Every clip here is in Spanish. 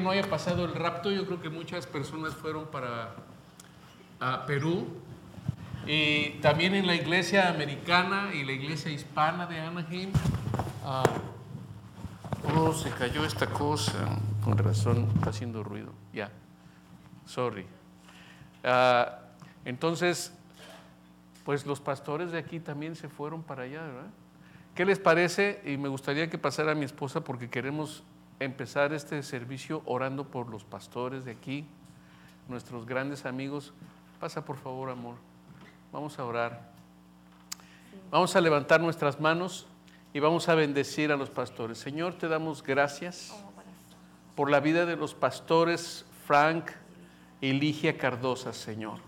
No haya pasado el rapto. Yo creo que muchas personas fueron para Perú. Y también en la iglesia americana y la iglesia hispana de Anaheim. Ah, oh, se cayó esta cosa. Con razón está haciendo ruido. Ya. Sorry. Ah, entonces, pues los pastores de aquí también se fueron para allá, ¿verdad? ¿Qué les parece? Y me gustaría que pasara mi esposa porque queremos empezar este servicio orando por los pastores de aquí, nuestros grandes amigos. Pasa por favor, amor. Vamos a orar. Vamos a levantar nuestras manos y vamos a bendecir a los pastores. Señor, te damos gracias por la vida de los pastores Frank y Ligia Cardosa, Señor.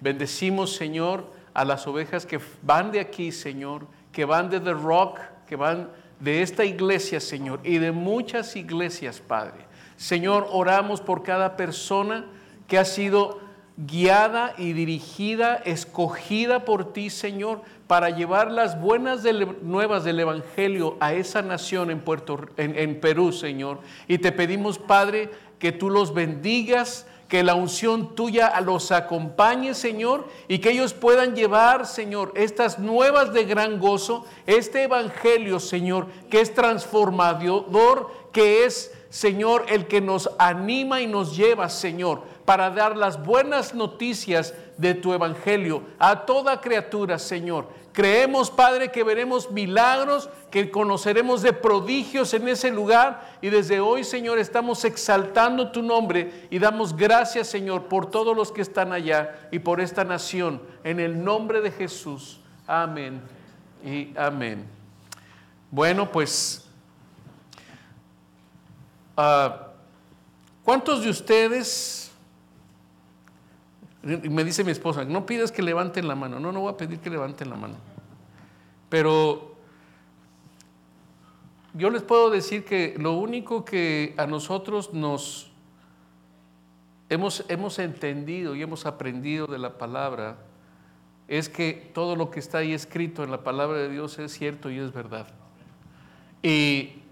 Bendecimos, Señor, a las ovejas que van de aquí, Señor, que van de The Rock, que van de esta iglesia, Señor, y de muchas iglesias, Padre. Señor, oramos por cada persona que ha sido guiada y dirigida, escogida por ti, Señor, para llevar las buenas nuevas del Evangelio a esa nación en, Puerto, en Perú, Señor. Y te pedimos, Padre, que tú los bendigas, que la unción tuya los acompañe, Señor, y que ellos puedan llevar, Señor, estas nuevas de gran gozo, este evangelio, Señor, que es transformador, que es, Señor, el que nos anima y nos lleva, Señor, para dar las buenas noticias de tu evangelio a toda criatura, Señor. Creemos, Padre, que veremos milagros, que conoceremos de prodigios en ese lugar. Y desde hoy, Señor, estamos exaltando tu nombre y damos gracias, Señor, por todos los que están allá y por esta nación. En el nombre de Jesús. Amén y amén. Bueno, pues, ah, ¿cuántos de ustedes me dice mi esposa, no pides que levanten la mano. No, no voy a pedir que levanten la mano. Pero yo les puedo decir que lo único que a nosotros nos hemos, hemos entendido y hemos aprendido de la palabra es que todo lo que está ahí escrito en la palabra de Dios es cierto y es verdad. Y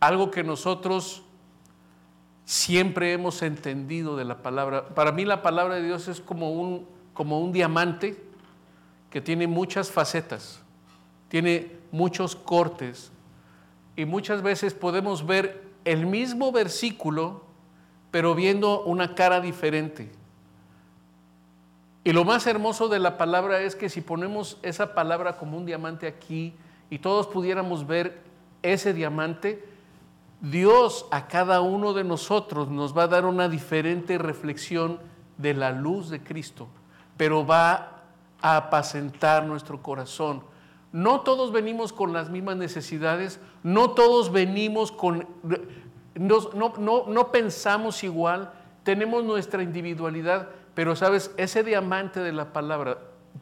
algo que nosotros siempre hemos entendido de la palabra. Para mí la palabra de Dios es como un, como un diamante que tiene muchas facetas, tiene muchos cortes y muchas veces podemos ver el mismo versículo pero viendo una cara diferente. Y lo más hermoso de la palabra es que si ponemos esa palabra como un diamante aquí y todos pudiéramos ver ese diamante, Dios a cada uno de nosotros nos va a dar una diferente reflexión de la luz de Cristo, pero va a apacentar nuestro corazón. No todos venimos con las mismas necesidades, no todos venimos con, no, no pensamos igual, tenemos nuestra individualidad, pero sabes, ese diamante de la palabra,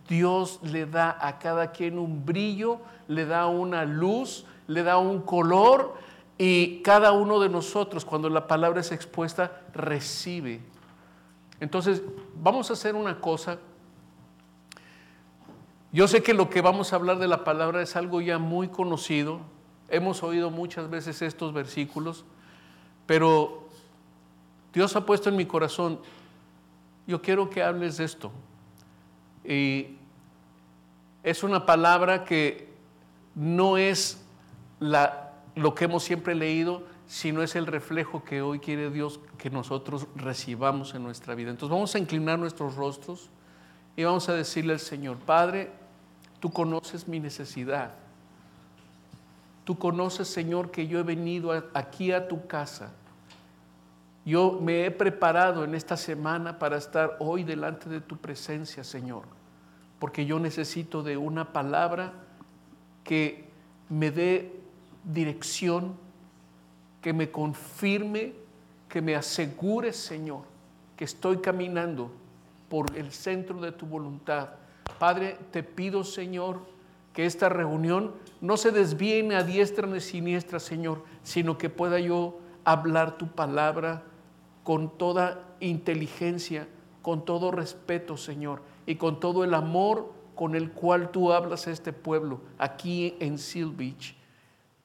Dios le da a cada quien un brillo, le da una luz, le da un color y cada uno de nosotros, cuando la palabra es expuesta, recibe. Entonces, vamos a hacer una cosa. Yo sé que lo que vamos a hablar de la palabra es algo ya muy conocido. Hemos oído muchas veces estos versículos, pero Dios ha puesto en mi corazón, yo quiero que hables de esto. Y es una palabra que no es la lo que hemos siempre leído, sino es el reflejo que hoy quiere Dios que nosotros recibamos en nuestra vida. Entonces vamos a inclinar nuestros rostros y vamos a decirle al Señor, Padre, tú conoces mi necesidad. Tú conoces, Señor, que yo he venido aquí a tu casa. Yo me he preparado en esta semana para estar hoy delante de tu presencia, Señor, porque yo necesito de una palabra que me dé dirección, que me confirme, que me asegure, Señor, que estoy caminando por el centro de tu voluntad. Padre, te pido, Señor, que esta reunión no se desvíe a diestra ni siniestra, Señor, sino que pueda yo hablar tu palabra con toda inteligencia, con todo respeto, Señor, y con todo el amor con el cual tú hablas a este pueblo aquí en Seal Beach.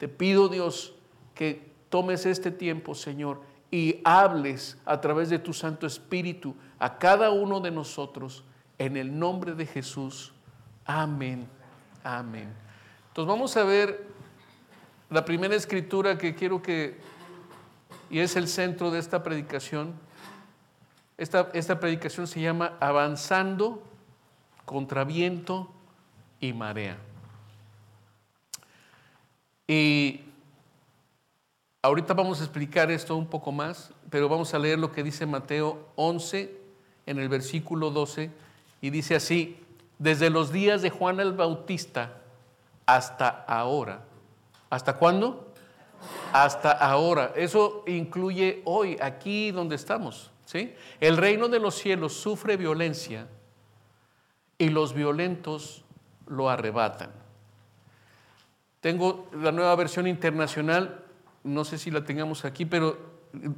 Te pido, Dios, que tomes este tiempo, Señor, y hables a través de tu Santo Espíritu a cada uno de nosotros en el nombre de Jesús. Amén. Amén. Entonces vamos a ver la primera escritura que quiero que, y es el centro de esta predicación. Esta, esta predicación se llama Avanzando contra viento y marea. Y ahorita vamos a explicar esto un poco más, pero vamos a leer lo que dice Mateo 11 en el versículo 12 y dice así, desde los días de Juan el Bautista hasta ahora. ¿Hasta cuándo? Hasta ahora. Eso incluye hoy, aquí donde estamos. ¿sí? El reino de los cielos sufre violencia y los violentos lo arrebatan. Tengo la nueva versión internacional, no sé si la tengamos aquí, pero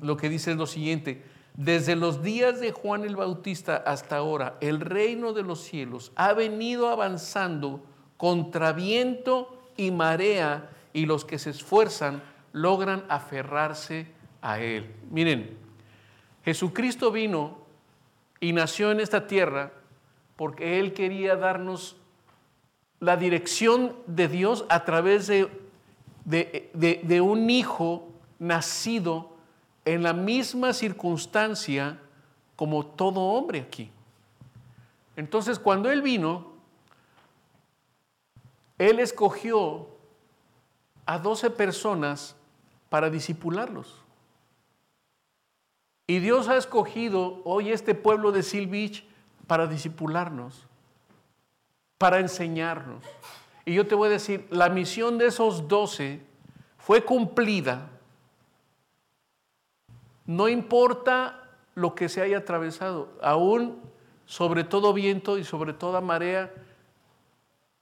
lo que dice es lo siguiente. Desde los días de Juan el Bautista hasta ahora, el reino de los cielos ha venido avanzando contra viento y marea y los que se esfuerzan logran aferrarse a él. Miren, Jesucristo vino y nació en esta tierra porque Él quería darnos la dirección de Dios a través de, de, un hijo nacido en la misma circunstancia como todo hombre aquí. Entonces, cuando Él vino, Él escogió a 12 personas para disipularlos. Y Dios ha escogido hoy este pueblo de Beach para disipularnos, para enseñarnos. Y yo te voy a decir, la misión de esos 12 fue cumplida. No importa lo que se haya atravesado, aún sobre todo viento y sobre toda marea,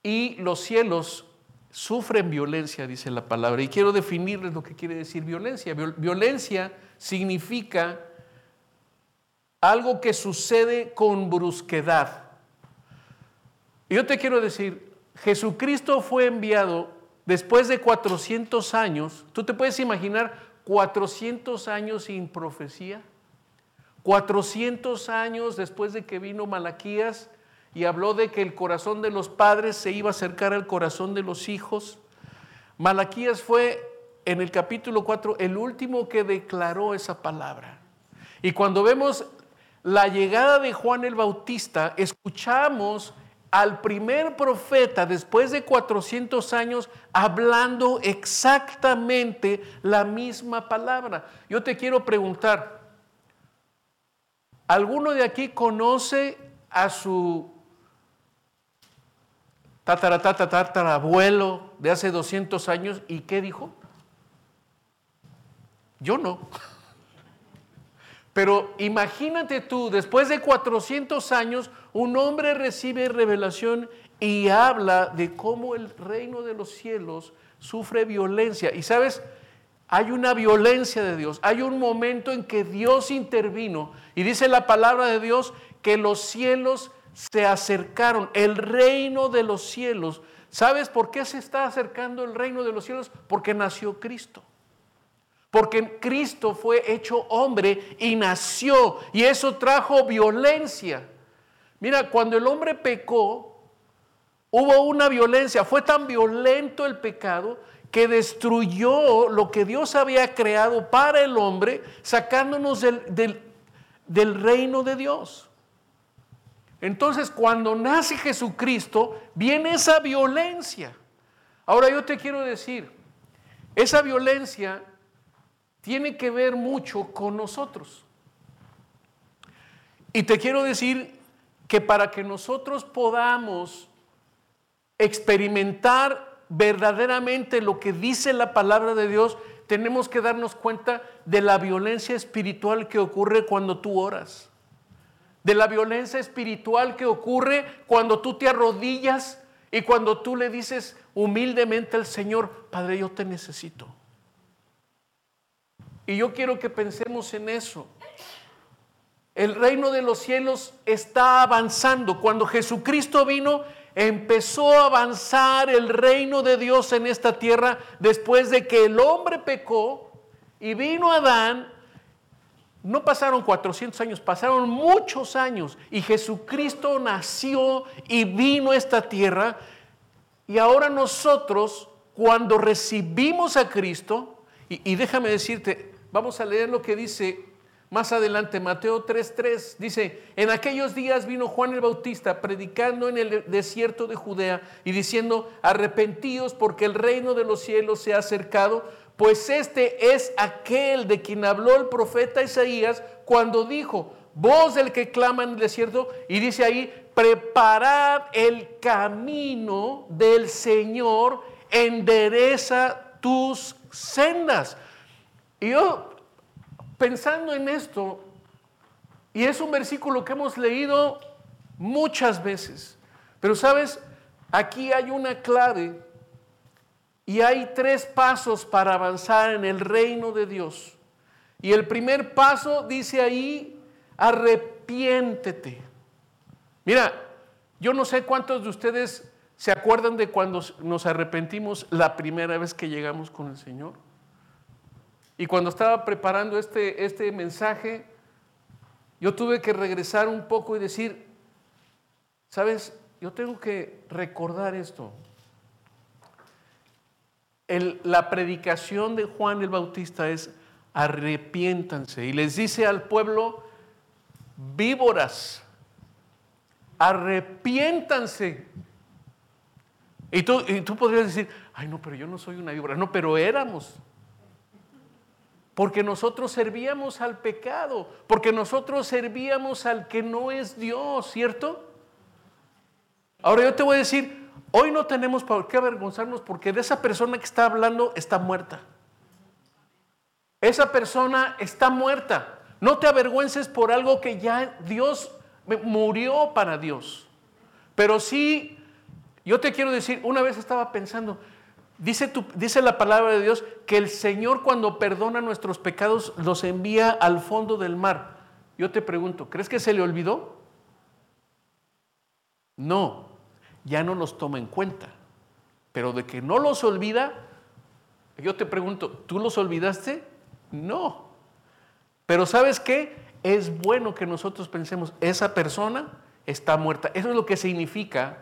y los cielos sufren violencia, dice la palabra. Y quiero definirles lo que quiere decir violencia. Violencia significa algo que sucede con brusquedad. Y yo te quiero decir, Jesucristo fue enviado después de 400 años. ¿Tú te puedes imaginar 400 años sin profecía? 400 años después de que vino Malaquías y habló de que el corazón de los padres se iba a acercar al corazón de los hijos. Malaquías fue en el capítulo 4 el último que declaró esa palabra. Y cuando vemos la llegada de Juan el Bautista, escuchamos al primer profeta después de 400 años hablando exactamente la misma palabra. Yo te quiero preguntar, ¿alguno de aquí conoce a su abuelo de hace 200 años y qué dijo? Yo no. Pero imagínate tú, después de 400 años, un hombre recibe revelación y habla de cómo el reino de los cielos sufre violencia. Y sabes, hay una violencia de Dios, hay un momento en que Dios intervino y dice la palabra de Dios que los cielos se acercaron, el reino de los cielos. ¿Sabes por qué se está acercando el reino de los cielos? Porque nació Cristo. Porque Cristo fue hecho hombre y nació y eso trajo violencia. Mira, cuando el hombre pecó, hubo una violencia. Fue tan violento el pecado que destruyó lo que Dios había creado para el hombre, sacándonos del, del reino de Dios. Entonces, cuando nace Jesucristo, viene esa violencia. Ahora yo te quiero decir, esa violencia tiene que ver mucho con nosotros. Y te quiero decir que para que nosotros podamos experimentar verdaderamente lo que dice la palabra de Dios, tenemos que darnos cuenta de la violencia espiritual que ocurre cuando tú oras, de la violencia espiritual que ocurre cuando tú te arrodillas y cuando tú le dices humildemente al Señor, Padre, yo te necesito. Y yo quiero que pensemos en eso. El reino de los cielos está avanzando. Cuando Jesucristo vino, empezó a avanzar el reino de Dios en esta tierra después de que el hombre pecó Y vino Adán, no pasaron 400 años, pasaron muchos años y Jesucristo nació y vino a esta tierra. Y ahora nosotros, cuando recibimos a Cristo, y, y déjame decirte, vamos a leer lo que dice más adelante, Mateo 3:3 dice, en aquellos días vino Juan el Bautista predicando en el desierto de Judea y diciendo, arrepentíos porque el reino de los cielos se ha acercado, pues este es aquel de quien habló el profeta Isaías cuando dijo, voz del que clama en el desierto, y dice ahí, preparad el camino del Señor, endereza tus sendas. Y yo pensando en esto, y es un versículo que hemos leído muchas veces, pero sabes, aquí hay una clave y hay tres pasos para avanzar en el reino de Dios. Y el primer paso dice ahí, arrepiéntete. Mira, yo no sé cuántos de ustedes se acuerdan de cuando nos arrepentimos la primera vez que llegamos con el Señor. Y cuando estaba preparando este, este mensaje, yo tuve que regresar un poco y decir, sabes, yo tengo que recordar esto. la predicación de Juan el Bautista es arrepiéntanse y les dice al pueblo, víboras, arrepiéntanse. Y tú, y tú podrías decir, ay no, pero yo no soy una víbora, no, pero éramos. Porque nosotros servíamos al pecado, porque nosotros servíamos al que no es Dios, ¿cierto? Ahora yo te voy a decir, hoy no tenemos por qué avergonzarnos porque de esa persona que está hablando está muerta. Esa persona está muerta. No te avergüences por algo que ya Dios murió para Dios. Pero sí, yo te quiero decir, una vez estaba pensando, Dice, la palabra de Dios que el Señor cuando perdona nuestros pecados los envía al fondo del mar. Yo te pregunto, ¿crees que se le olvidó? No, ya no los toma en cuenta. Pero de que no los olvida, yo te pregunto, ¿tú los olvidaste? No. Pero ¿sabes qué? Es bueno que nosotros pensemos, esa persona está muerta. Eso es lo que significa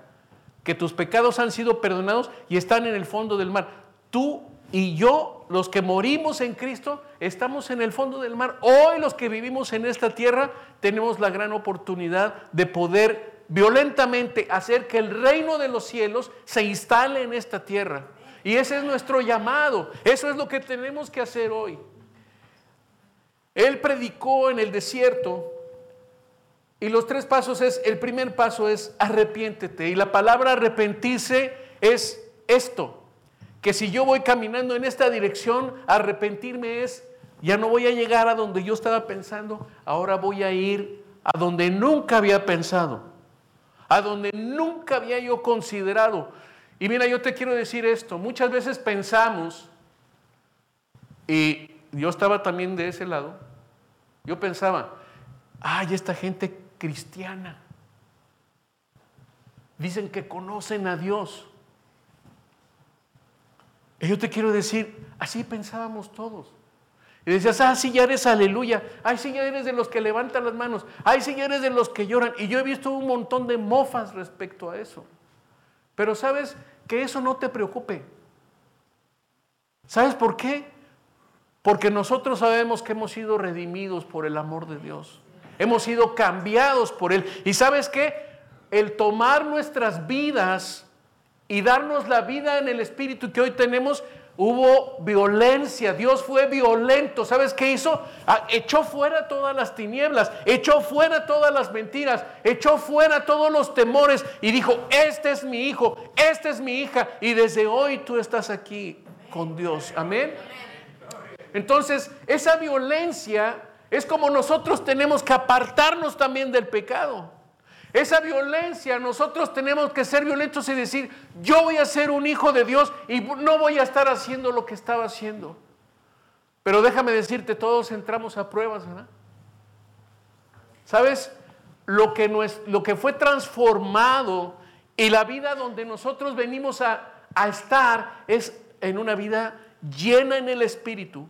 que tus pecados han sido perdonados y están en el fondo del mar. Tú y yo, los que morimos en Cristo, estamos en el fondo del mar. Hoy los que vivimos en esta tierra tenemos la gran oportunidad de poder violentamente hacer que el reino de los cielos se instale en esta tierra. Y ese es nuestro llamado. Eso es lo que tenemos que hacer hoy. Él predicó en el desierto y los tres pasos es, el primer paso es arrepiéntete. Y la palabra arrepentirse es esto, que si yo voy caminando en esta dirección, arrepentirme es, ya no voy a llegar a donde yo estaba pensando, ahora voy a ir a donde nunca había pensado, a donde nunca había yo considerado. Y mira, yo te quiero decir esto, muchas veces pensamos, y yo estaba también de ese lado, yo pensaba, ay, esta gente cristiana. Dicen que conocen a Dios. Y yo te quiero decir, así pensábamos todos. Y decías, ah, sí, ya eres aleluya. Ay, sí, ya eres de los que levantan las manos. Ay, sí, ya eres de los que lloran. Y yo he visto un montón de mofas respecto a eso. Pero sabes que eso no te preocupe. ¿Sabes por qué? Porque nosotros sabemos que hemos sido redimidos por el amor de Dios hemos sido cambiados por Él. Y sabes qué? El tomar nuestras vidas y darnos la vida en el Espíritu que hoy tenemos, hubo violencia, Dios fue violento. ¿Sabes qué hizo? Ah, echó fuera todas las tinieblas, echó fuera todas las mentiras, echó fuera todos los temores y dijo, este es mi hijo, esta es mi hija y desde hoy tú estás aquí con Dios. Amén. Entonces, esa violencia es como nosotros tenemos que apartarnos también del pecado. Esa violencia, nosotros tenemos que ser violentos y decir, yo voy a ser un hijo de Dios y no voy a estar haciendo lo que estaba haciendo. Pero déjame decirte, todos entramos a pruebas, ¿verdad? ¿Sabes? Lo que, fue transformado y la vida donde nosotros venimos a estar es en una vida llena en el Espíritu,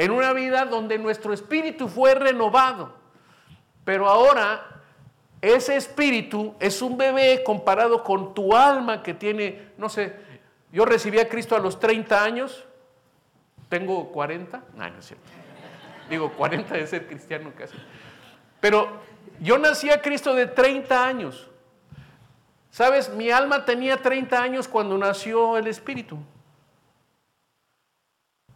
en una vida donde nuestro espíritu fue renovado. Pero ahora ese espíritu es un bebé comparado con tu alma que tiene, no sé, yo recibí a Cristo a los 30 años, tengo 40, no, no es cierto. Digo, 40 de ser cristiano casi. Pero yo nací a Cristo de 30 años. ¿Sabes? Mi alma tenía 30 años cuando nació el Espíritu.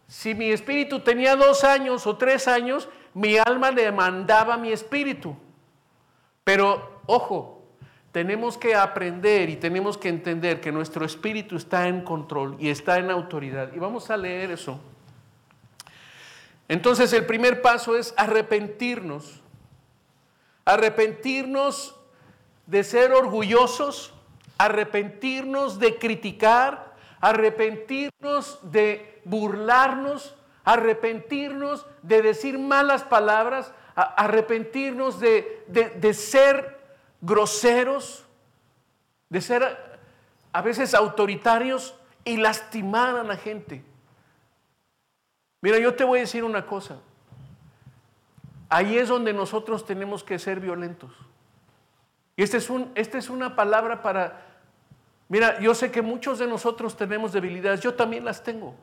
Si mi espíritu tenía dos años o tres años, mi alma demandaba mi espíritu. Pero, ojo, tenemos que aprender y tenemos que entender que nuestro espíritu está en control y está en autoridad. Y vamos a leer eso. Entonces el primer paso es arrepentirnos. Arrepentirnos de ser orgullosos, arrepentirnos de criticar, arrepentirnos de burlarnos, arrepentirnos de decir malas palabras, arrepentirnos de, de, ser groseros, de ser a veces autoritarios y lastimar a la gente. Mira, yo te voy a decir una cosa. Ahí es donde nosotros tenemos que ser violentos. Y esta es, un, esta es una palabra para... Mira, yo sé que muchos de nosotros tenemos debilidades, yo también las tengo.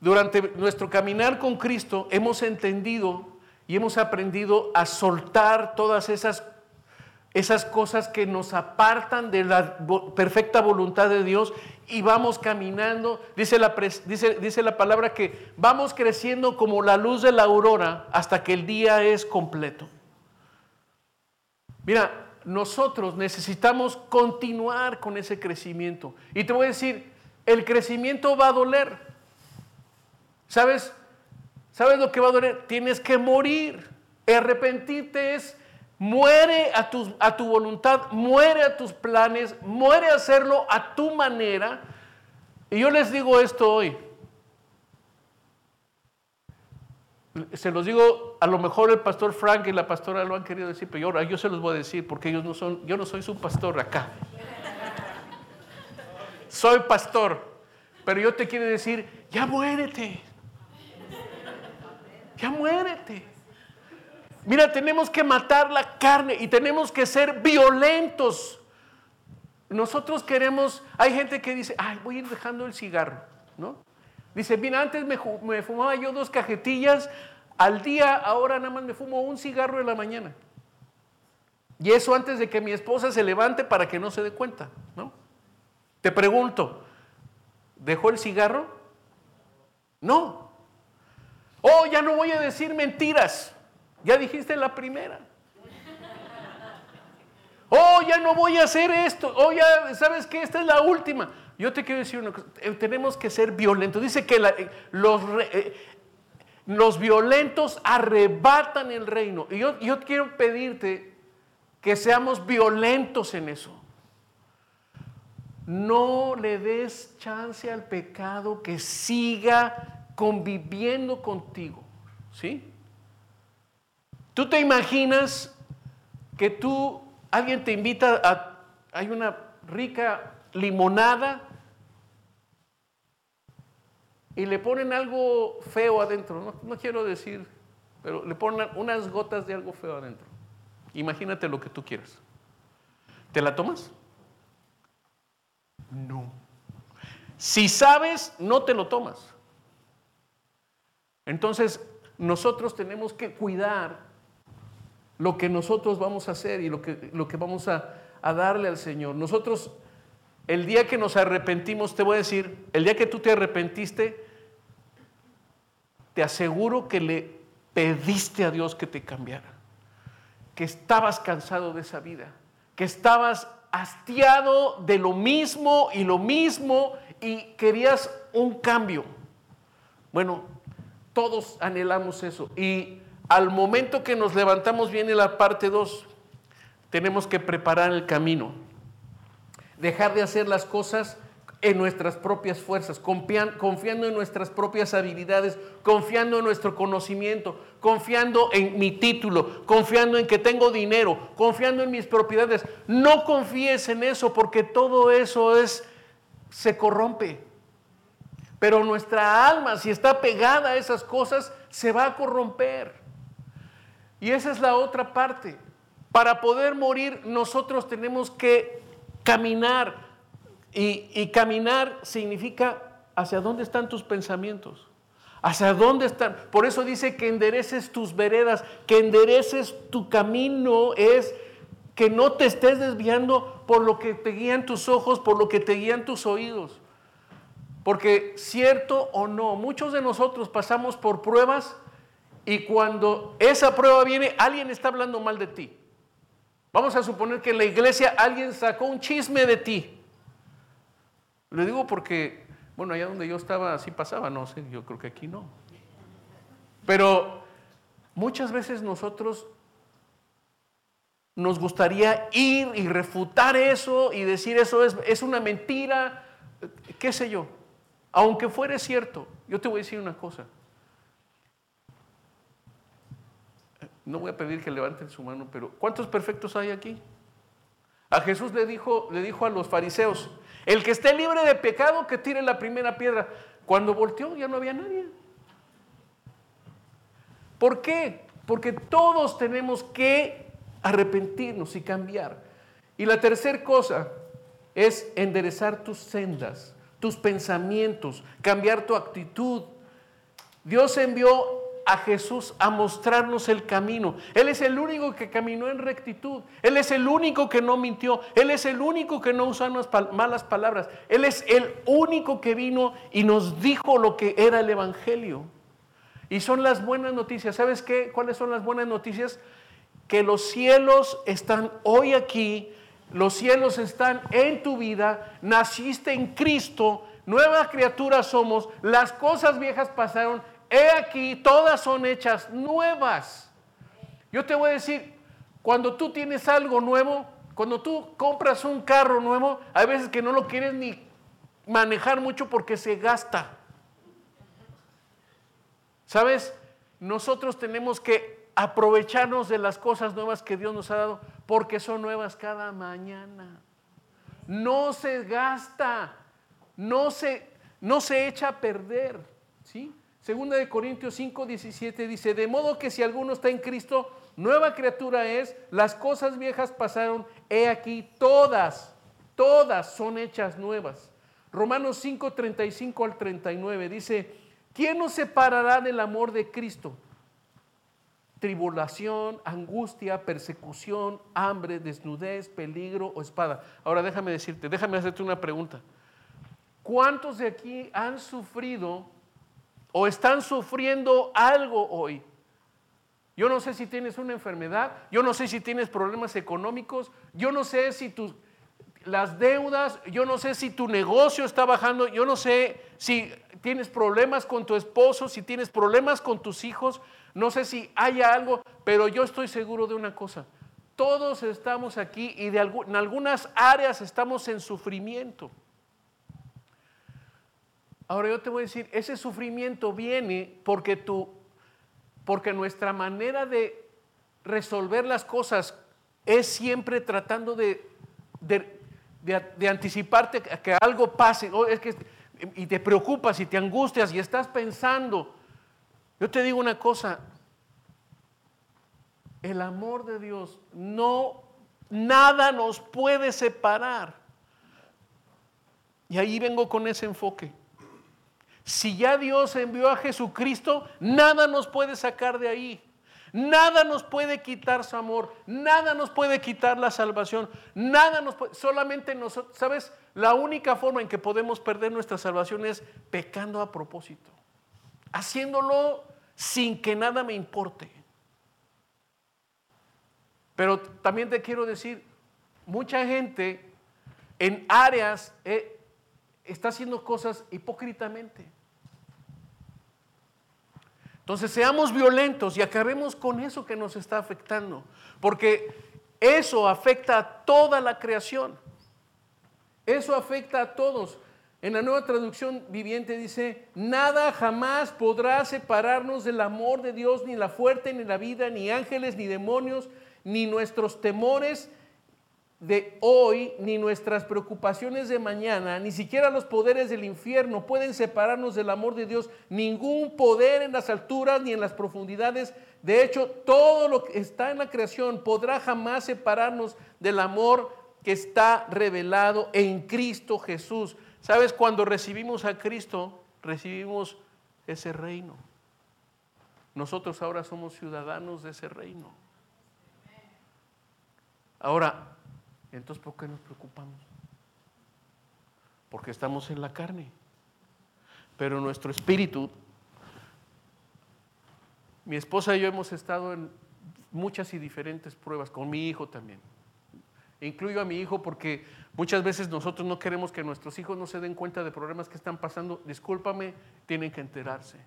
Durante nuestro caminar con Cristo hemos entendido y hemos aprendido a soltar todas esas, esas cosas que nos apartan de la perfecta voluntad de Dios y vamos caminando. Dice la, dice, dice la palabra que vamos creciendo como la luz de la aurora hasta que el día es completo. Mira, nosotros necesitamos continuar con ese crecimiento. Y te voy a decir, el crecimiento va a doler. ¿Sabes? ¿Sabes lo que va a doler? Tienes que morir. Arrepentirte muere a tu, a tu voluntad, muere a tus planes, muere a hacerlo a tu manera. Y yo les digo esto hoy. Se los digo, a lo mejor el pastor Frank y la pastora lo han querido decir, pero yo, yo se los voy a decir porque ellos no son, yo no soy su pastor acá. soy pastor, pero yo te quiero decir, ya muérete. Ya muérete. Mira, tenemos que matar la carne y tenemos que ser violentos. Nosotros queremos, hay gente que dice, ay, voy a ir dejando el cigarro, ¿no? Dice, mira, antes me, fumaba yo dos cajetillas al día, ahora nada más me fumo un cigarro en la mañana. Y eso antes de que mi esposa se levante para que no se dé cuenta, ¿no? Te pregunto, ¿dejó el cigarro? No, Oh, ya no voy a decir mentiras. Ya dijiste la primera. Oh, ya no voy a hacer esto. Oh, ya sabes que esta es la última. Yo te quiero decir una cosa. Eh, tenemos que ser violentos. Dice que eh, los, eh, los violentos arrebatan el reino. Y yo, yo quiero pedirte que seamos violentos en eso. No le des chance al pecado que siga conviviendo contigo. ¿Sí? Tú te imaginas que tú, alguien te invita a, hay una rica limonada y le ponen algo feo adentro, no, quiero decir, pero le ponen unas gotas de algo feo adentro. Imagínate lo que tú quieras. ¿Te la tomas? No. Si sabes, no te lo tomas. Entonces, nosotros tenemos que cuidar lo que nosotros vamos a hacer y lo que, lo que vamos a, a darle al Señor. Nosotros, el día que nos arrepentimos, te voy a decir, el día que tú te arrepentiste, te aseguro que le pediste a Dios que te cambiara, que estabas cansado de esa vida, que estabas hastiado de lo mismo y lo mismo y querías un cambio. Bueno, todos anhelamos eso. Y al momento que nos levantamos viene la parte 2. Tenemos que preparar el camino. Dejar de hacer las cosas en nuestras propias fuerzas, confiando en nuestras propias habilidades, confiando en nuestro conocimiento, confiando en mi título, confiando en que tengo dinero, confiando en mis propiedades. No confíes en eso porque todo eso es se corrompe. Pero nuestra alma, si está pegada a esas cosas, se va a corromper. Y esa es la otra parte. Para poder morir, nosotros tenemos que caminar. Y, y caminar significa hacia dónde están tus pensamientos. ¿Hacia dónde están? Por eso dice que endereces tus veredas, que endereces tu camino, es que no te estés desviando por lo que te guían tus ojos, por lo que te guían tus oídos. Porque cierto o no, muchos de nosotros pasamos por pruebas y cuando esa prueba viene, alguien está hablando mal de ti. Vamos a suponer que en la iglesia alguien sacó un chisme de ti. Le digo porque bueno, allá donde yo estaba así pasaba, no sé, yo creo que aquí no. Pero muchas veces nosotros nos gustaría ir y refutar eso y decir eso es, es una mentira, qué sé yo. Aunque fuera cierto, yo te voy a decir una cosa. No voy a pedir que levanten su mano, pero ¿cuántos perfectos hay aquí? A Jesús le dijo, le dijo a los fariseos, el que esté libre de pecado, que tire la primera piedra. Cuando volteó ya no había nadie. ¿Por qué? Porque todos tenemos que arrepentirnos y cambiar. Y la tercera cosa es enderezar tus sendas, tus pensamientos, cambiar tu actitud. Dios envió a Jesús a mostrarnos el camino. Él es el único que caminó en rectitud. Él es el único que no mintió. Él es el único que no usó malas palabras. Él es el único que vino y nos dijo lo que era el Evangelio. Y son las buenas noticias. ¿Sabes qué? ¿Cuáles son las buenas noticias? Que los cielos están hoy aquí. Los cielos están en tu vida. Naciste en Cristo. Nueva criatura somos. Las cosas viejas pasaron he aquí, todas son hechas nuevas. Yo te voy a decir, cuando tú tienes algo nuevo, cuando tú compras un carro nuevo, hay veces que no lo quieres ni manejar mucho porque se gasta. ¿Sabes? Nosotros tenemos que aprovecharnos de las cosas nuevas que Dios nos ha dado porque son nuevas cada mañana. No se gasta, no se, no se echa a perder, ¿sí? Segunda de Corintios 5, 17 dice, de modo que si alguno está en Cristo, nueva criatura es, las cosas viejas pasaron, he aquí, todas, todas son hechas nuevas. Romanos 5, 35 al 39 dice, ¿quién nos separará del amor de Cristo? Tribulación, angustia, persecución, hambre, desnudez, peligro o espada. Ahora déjame decirte, déjame hacerte una pregunta. ¿Cuántos de aquí han sufrido o están sufriendo algo hoy. Yo no sé si tienes una enfermedad, yo no sé si tienes problemas económicos, yo no sé si tus las deudas, yo no sé si tu negocio está bajando, yo no sé si tienes problemas con tu esposo, si tienes problemas con tus hijos, no sé si haya algo, pero yo estoy seguro de una cosa. Todos estamos aquí y de en algunas áreas estamos en sufrimiento. Ahora yo te voy a decir, ese sufrimiento viene porque tú, porque nuestra manera de resolver las cosas es siempre tratando de, de, anticiparte a que algo pase, es que, y te preocupas y te angustias y estás pensando. Yo te digo una cosa, el amor de Dios no, nada nos puede separar. Y ahí vengo con ese enfoque. Si ya Dios envió a Jesucristo, nada nos puede sacar de ahí. Nada nos puede quitar su amor, nada nos puede quitar la salvación, nada nos puede, solamente nosotros, ¿sabes? La única forma en que podemos perder nuestra salvación es pecando a propósito, haciéndolo sin que nada me importe. Pero también te quiero decir, mucha gente en áreas eh, está haciendo cosas hipócritamente. Entonces seamos violentos y acabemos con eso que nos está afectando, porque eso afecta a toda la creación. Eso afecta a todos. En la nueva traducción viviente dice, nada jamás podrá separarnos del amor de Dios, ni la fuerte, ni la vida, ni ángeles, ni demonios, ni nuestros temores, de hoy, ni nuestras preocupaciones de mañana, ni siquiera los poderes del infierno pueden separarnos del amor de Dios. Ningún poder en las alturas ni en las profundidades. De hecho, todo lo que está en la creación podrá jamás separarnos del amor que está revelado en Cristo Jesús. ¿Sabes? Cuando recibimos a Cristo, recibimos ese reino. Nosotros ahora somos ciudadanos de ese reino. Ahora, entonces, ¿por qué nos preocupamos? Porque estamos en la carne. Pero nuestro espíritu, mi esposa y yo hemos estado en muchas y diferentes pruebas, con mi hijo también. Incluyo a mi hijo porque muchas veces nosotros no queremos que nuestros hijos no se den cuenta de problemas que están pasando. Discúlpame, tienen que enterarse,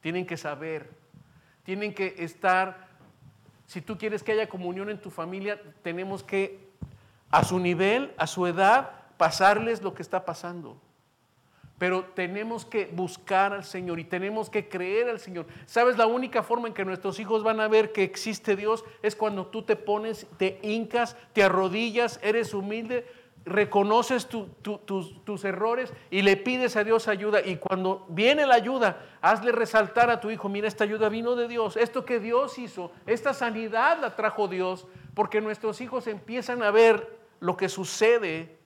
tienen que saber, tienen que estar, si tú quieres que haya comunión en tu familia, tenemos que a su nivel, a su edad, pasarles lo que está pasando. Pero tenemos que buscar al Señor y tenemos que creer al Señor. ¿Sabes? La única forma en que nuestros hijos van a ver que existe Dios es cuando tú te pones, te hincas, te arrodillas, eres humilde, reconoces tus, errores y le pides a Dios ayuda. Y cuando viene la ayuda, hazle resaltar a tu hijo, mira, esta ayuda vino de Dios. Esto que Dios hizo, esta sanidad la trajo Dios, porque nuestros hijos empiezan a ver lo que sucede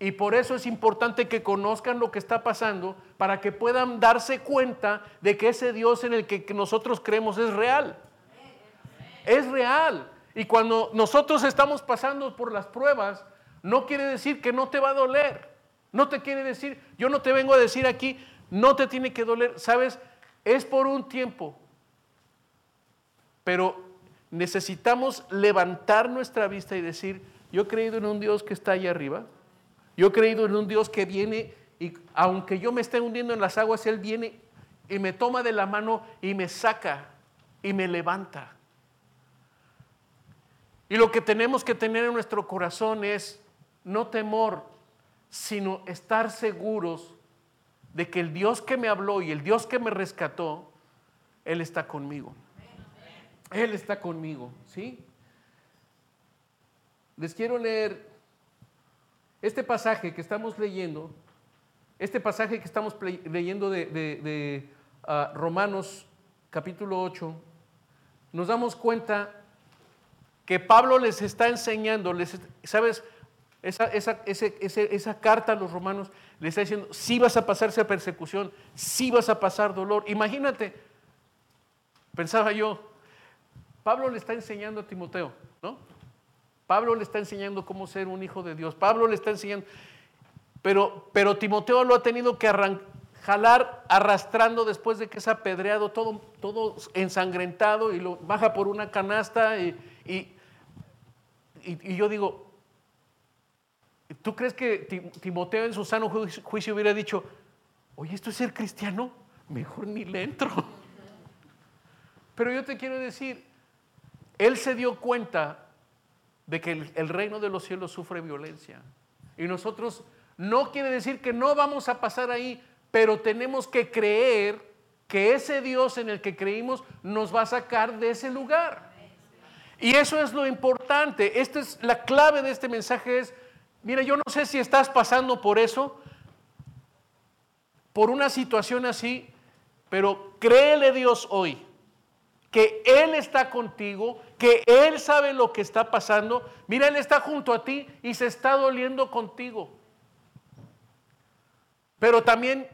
y por eso es importante que conozcan lo que está pasando para que puedan darse cuenta de que ese Dios en el que nosotros creemos es real. Es real. Y cuando nosotros estamos pasando por las pruebas, no quiere decir que no te va a doler. No te quiere decir, yo no te vengo a decir aquí, no te tiene que doler. Sabes, es por un tiempo. Pero necesitamos levantar nuestra vista y decir, yo he creído en un Dios que está allá arriba. Yo he creído en un Dios que viene y aunque yo me esté hundiendo en las aguas, Él viene y me toma de la mano y me saca y me levanta. Y lo que tenemos que tener en nuestro corazón es no temor, sino estar seguros de que el Dios que me habló y el Dios que me rescató, Él está conmigo. Él está conmigo, ¿sí? Les quiero leer este pasaje que estamos leyendo, este pasaje que estamos leyendo de, ah, Romanos capítulo 8, nos damos cuenta que Pablo les está enseñando, ¿sabes? Esa, esa, carta a los romanos les está diciendo, si vas a pasar esa persecución, si vas a pasar dolor. Imagínate, pensaba yo, Pablo le está enseñando a Timoteo, ¿no? Pablo le está enseñando cómo ser un hijo de Dios. Pablo le está enseñando. Pero, pero Timoteo lo ha tenido que jalar arrastrando después de que es apedreado, todo, todo ensangrentado y lo baja por una canasta. Y, y, yo digo, ¿tú crees que Timoteo en su sano juicio hubiera dicho, oye, esto es ser cristiano? Mejor ni le entro. Pero yo te quiero decir, él se dio cuenta de que el, reino de los cielos sufre violencia. Y nosotros no quiere decir que no vamos a pasar ahí, pero tenemos que creer que ese Dios en el que creímos nos va a sacar de ese lugar. Y eso es lo importante. Esta es la clave de este mensaje es, mira, yo no sé si estás pasando por eso, por una situación así, pero créele Dios hoy que Él está contigo, que Él sabe lo que está pasando. Mira, Él está junto a ti y se está doliendo contigo. Pero también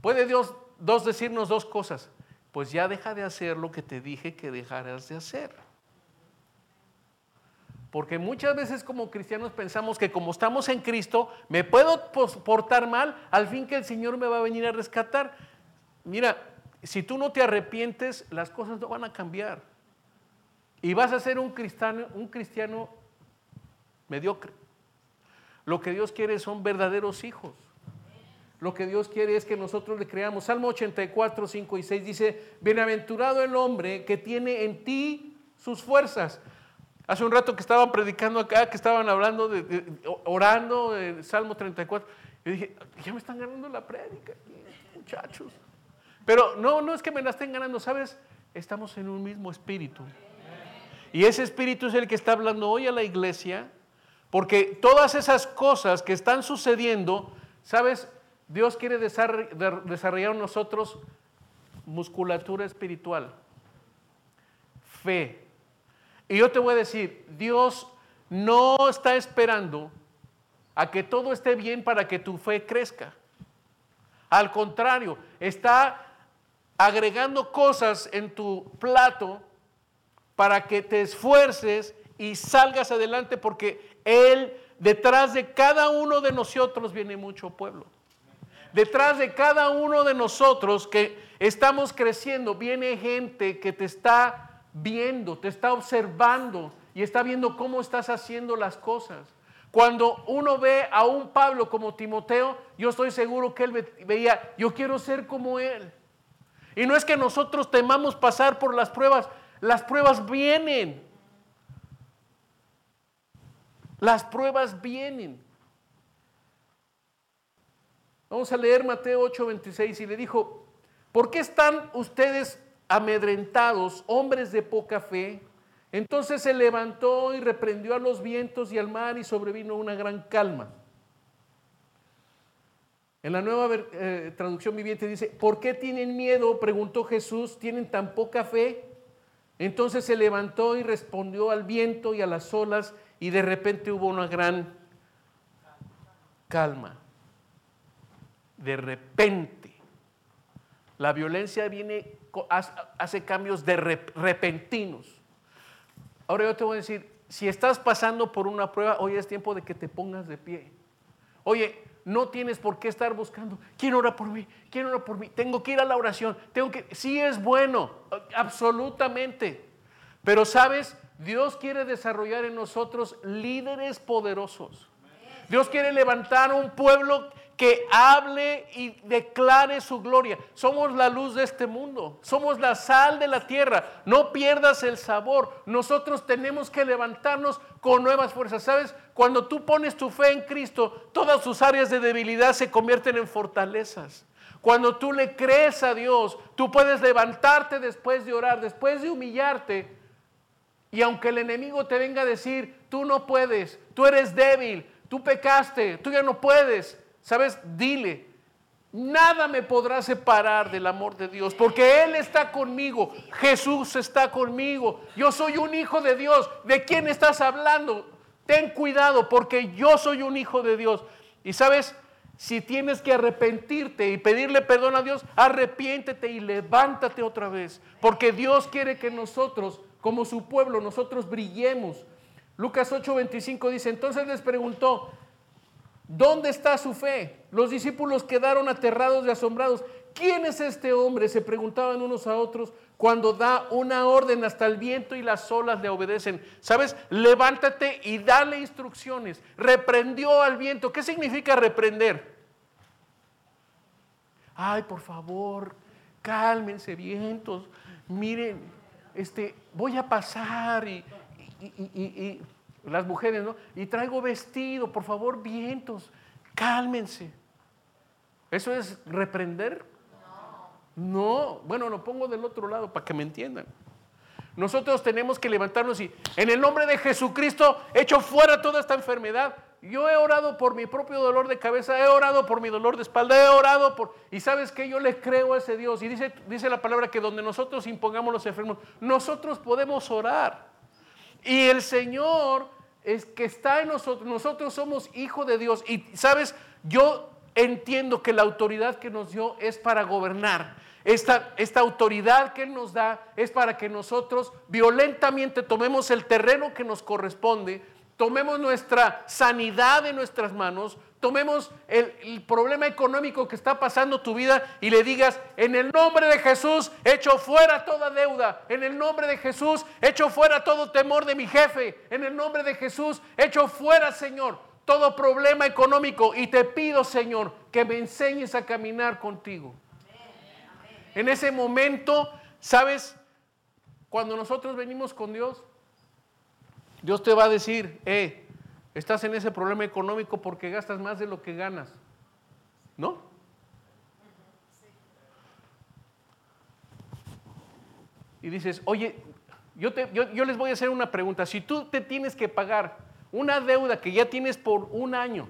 puede Dios dos decirnos dos cosas. Pues ya deja de hacer lo que te dije que dejaras de hacer. Porque muchas veces como cristianos pensamos que como estamos en Cristo, me puedo portar mal, al fin que el Señor me va a venir a rescatar. Mira, si tú no te arrepientes, las cosas no van a cambiar. Y vas a ser un cristiano, un cristiano mediocre. Lo que Dios quiere son verdaderos hijos. Lo que Dios quiere es que nosotros le creamos. Salmo 84, 5 y 6 dice, bienaventurado el hombre que tiene en ti sus fuerzas. Hace un rato que estaban predicando acá, que estaban hablando, de, orando, de Salmo 34, yo dije, ya me están ganando la prédica, muchachos. Pero no, no es que me la estén ganando, ¿sabes? Estamos en un mismo espíritu. Y ese espíritu es el que está hablando hoy a la iglesia Porque todas esas cosas que están sucediendo, ¿sabes? Dios quiere desarrollar en nosotros musculatura espiritual, fe. Y yo te voy a decir, Dios no está esperando a que todo esté bien para que tu fe crezca. Al contrario, está agregando cosas en tu plato para que te esfuerces y salgas adelante porque Él, detrás de cada uno de nosotros viene mucho pueblo. Detrás de cada uno de nosotros que estamos creciendo, viene gente que te está viendo, te está observando y está viendo cómo estás haciendo las cosas. Cuando uno ve a un Pablo como Timoteo, yo estoy seguro que él veía, yo quiero ser como él. Y no es que nosotros temamos pasar por las pruebas, las pruebas vienen. Las pruebas vienen. Vamos a leer Mateo 8:26 y le dijo, ¿por qué están ustedes amedrentados, hombres de poca fe? Entonces se levantó y reprendió a los vientos y al mar y sobrevino una gran calma. En la nueva eh, traducción viviente dice, ¿por qué tienen miedo? Preguntó Jesús, ¿tienen tan poca fe? Entonces se levantó y respondió al viento y a las olas y de repente hubo una gran calma de repente. La violencia viene, hace cambios de repentinos. Ahora yo te voy a decir, si estás pasando por una prueba, hoy es tiempo de que te pongas de pie. Oye, no tienes por qué estar buscando, ¿quién ora por mí? ¿Quién ora por mí? Tengo que ir a la oración, tengo que, sí es bueno, absolutamente. Pero sabes, Dios quiere desarrollar en nosotros líderes poderosos. Dios quiere levantar un pueblo que hable y declare su gloria. Somos la luz de este mundo, somos la sal de la tierra. No pierdas el sabor. Nosotros tenemos que levantarnos con nuevas fuerzas. ¿Sabes? Cuando tú pones tu fe en Cristo, todas sus áreas de debilidad se convierten en fortalezas. Cuando tú le crees a Dios, tú puedes levantarte después de orar, después de humillarte. Y aunque el enemigo te venga a decir, tú no puedes, tú eres débil, tú pecaste, tú ya no puedes, ¿Sabes? Dile, nada me podrá separar del amor de Dios, porque Él está conmigo, Jesús está conmigo, yo soy un hijo de Dios. ¿De quién estás hablando? Ten cuidado, porque yo soy un hijo de Dios. Y sabes, si tienes que arrepentirte y pedirle perdón a Dios, arrepiéntete y levántate otra vez, porque Dios quiere que nosotros, como su pueblo, nosotros brillemos. Lucas 8:25 dice, entonces les preguntó, ¿Dónde está su fe? Los discípulos quedaron aterrados y asombrados. ¿Quién es este hombre? Se preguntaban unos a otros cuando da una orden hasta el viento y las olas le obedecen. ¿Sabes? Levántate y dale instrucciones. Reprendió al viento. ¿Qué significa reprender? Ay, por favor, cálmense vientos. Miren, este, voy a pasar y, y las mujeres, ¿no? Y traigo vestido, por favor, vientos, cálmense. ¿Eso es reprender? No. bueno, lo pongo del otro lado para que me entiendan. Nosotros tenemos que levantarnos y en el nombre de Jesucristo echo fuera toda esta enfermedad. Yo he orado por mi propio dolor de cabeza, he orado por mi dolor de espalda, he orado por... Y sabes que yo le creo a ese Dios. Y dice, dice la palabra que donde nosotros impongamos los enfermos, nosotros podemos orar. Y el Señor es que está en nosotros. Nosotros somos hijos de Dios. Y sabes, yo entiendo que la autoridad que nos dio es para gobernar. Esta, esta, autoridad que Él nos da es para que nosotros violentamente tomemos el terreno que nos corresponde, tomemos nuestra sanidad en nuestras manos, tomemos el, problema económico que está pasando tu vida y le digas, en el nombre de Jesús, echo fuera toda deuda, en el nombre de Jesús, echo fuera todo temor de mi jefe, en el nombre de Jesús, echo fuera, Señor, todo problema económico y te pido, Señor, que me enseñes a caminar contigo. En ese momento, ¿sabes? Cuando nosotros venimos con Dios, Dios te va a decir, eh, Estás en ese problema económico porque gastas más de lo que ganas. ¿No? Y dices, oye, yo, te, yo, les voy a hacer una pregunta. Si tú te tienes que pagar una deuda que ya tienes por un año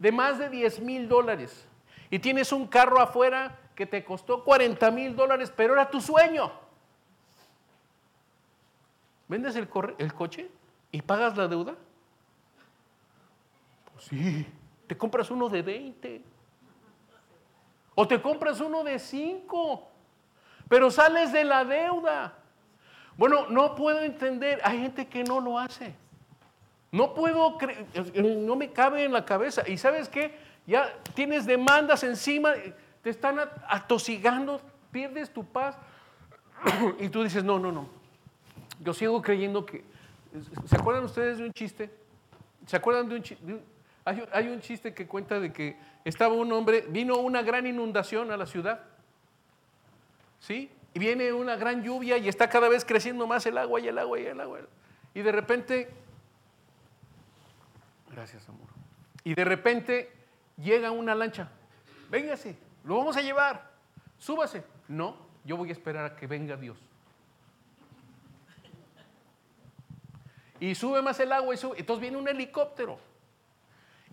de más de 10 mil dólares y tienes un carro afuera que te costó 40 mil dólares, pero era tu sueño. ¿Vendes el, el coche y pagas la deuda? Sí, te compras uno de 20 o te compras uno de 5, pero sales de la deuda. Bueno, no puedo entender, hay gente que no lo hace. No puedo creer, no me cabe en la cabeza. ¿Y sabes qué? Ya tienes demandas encima, te están atosigando, pierdes tu paz. y tú dices, no, no, no. Yo sigo creyendo que... ¿Se acuerdan ustedes de un chiste? ¿Se acuerdan de un chiste? Hay, un chiste que cuenta de que estaba un hombre, vino una gran inundación a la ciudad. ¿Sí? Y viene una gran lluvia y está cada vez creciendo más el agua y el agua y el agua. Y de repente Gracias, amor. Y de repente llega una lancha. Véngase, lo vamos a llevar. Súbase. No, yo voy a esperar a que venga Dios. Y sube más el agua y sube. Entonces viene un helicóptero.